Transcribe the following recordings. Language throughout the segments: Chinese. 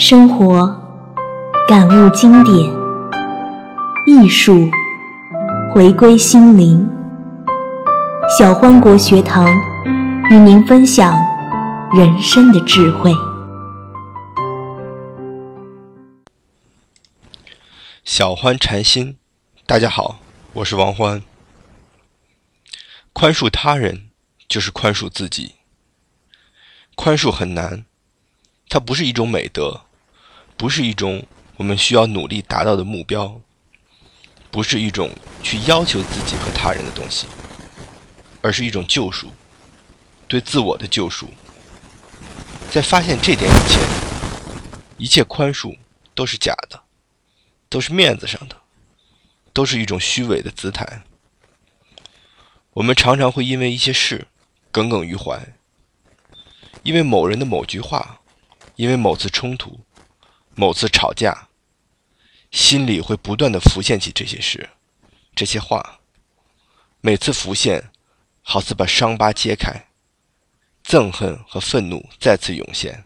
生活感悟经典，艺术回归心灵。小欢国学堂与您分享人生的智慧。小欢禅心，大家好，我是王欢。宽恕他人就是宽恕自己。宽恕很难，它不是一种美德，不是一种我们需要努力达到的目标，不是一种去要求自己和他人的东西，而是一种救赎，对自我的救赎。在发现这点以前，一切宽恕都是假的，都是面子上的，都是一种虚伪的姿态。我们常常会因为一些事耿耿于怀。因为某人的某句话，因为某次冲突、某次吵架，心里会不断的浮现起这些事、这些话。每次浮现，好似把伤疤揭开，憎恨和愤怒再次涌现，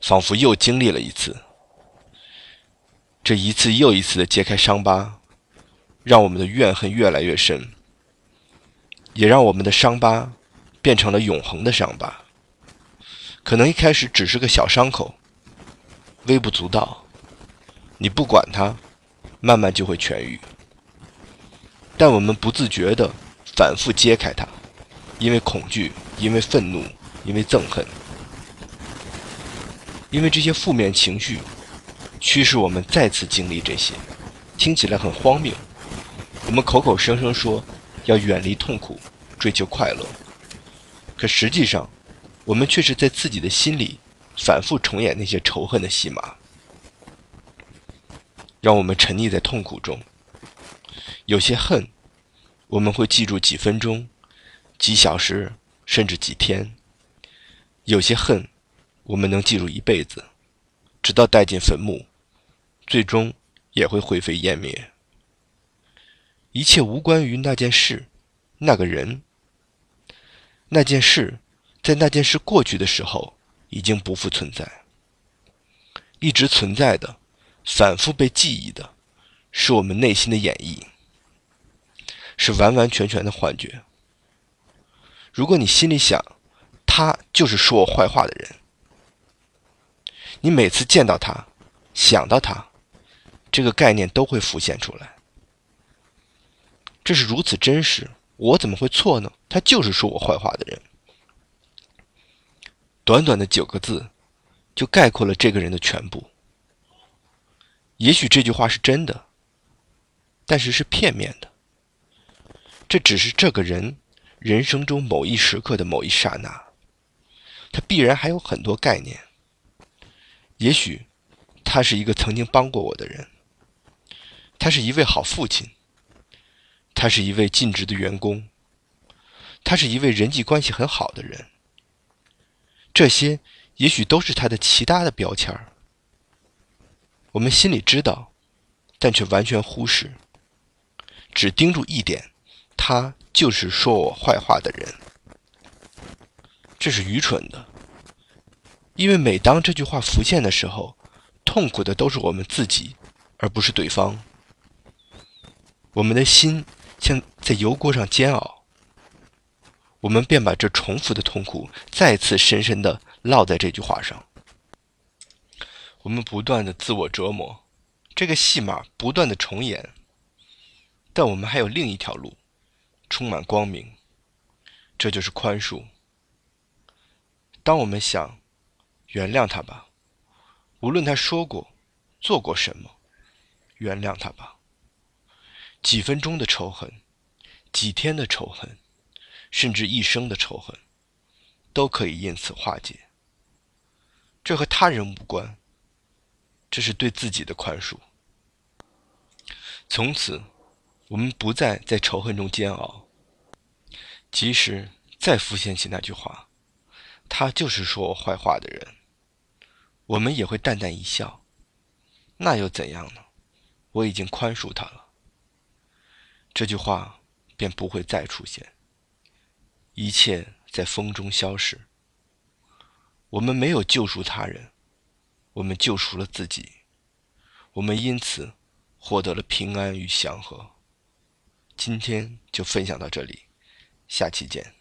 仿佛又经历了一次。这一次又一次的揭开伤疤，让我们的怨恨越来越深，也让我们的伤疤变成了永恒的伤疤。可能一开始只是个小伤口，微不足道，你不管它，慢慢就会痊愈。但我们不自觉地反复揭开它，因为恐惧，因为愤怒，因为憎恨，因为这些负面情绪驱使我们再次经历这些。听起来很荒谬，我们口口声声说要远离痛苦，追求快乐，可实际上。我们却是在自己的心里反复重演那些仇恨的戏码，让我们沉溺在痛苦中。有些恨，我们会记住几分钟、几小时，甚至几天；有些恨，我们能记住一辈子，直到带进坟墓，最终也会灰飞烟灭。一切无关于那件事、那个人、那件事。在那件事过去的时候，已经不复存在。一直存在的、反复被记忆的，是我们内心的演绎，是完完全全的幻觉。如果你心里想，他就是说我坏话的人，你每次见到他、想到他，这个概念都会浮现出来。这是如此真实，我怎么会错呢？他就是说我坏话的人。短短的九个字，就概括了这个人的全部。也许这句话是真的，但是是片面的。这只是这个人人生中某一时刻的某一刹那，他必然还有很多概念。也许他是一个曾经帮过我的人，他是一位好父亲，他是一位尽职的员工，他是一位人际关系很好的人。这些也许都是他的其他的标签儿，我们心里知道，但却完全忽视，只盯住一点，他就是说我坏话的人。这是愚蠢的，因为每当这句话浮现的时候，痛苦的都是我们自己，而不是对方。我们的心像在油锅上煎熬。我们便把这重复的痛苦再次深深的烙在这句话上。我们不断的自我折磨，这个戏码不断的重演。但我们还有另一条路，充满光明，这就是宽恕。当我们想原谅他吧，无论他说过、做过什么，原谅他吧。几分钟的仇恨，几天的仇恨。甚至一生的仇恨，都可以因此化解。这和他人无关，这是对自己的宽恕。从此，我们不再在仇恨中煎熬。即使再浮现起那句话，他就是说我坏话的人，我们也会淡淡一笑。那又怎样呢？我已经宽恕他了。这句话便不会再出现。一切在风中消逝。我们没有救赎他人，我们救赎了自己，我们因此获得了平安与祥和。今天就分享到这里，下期见。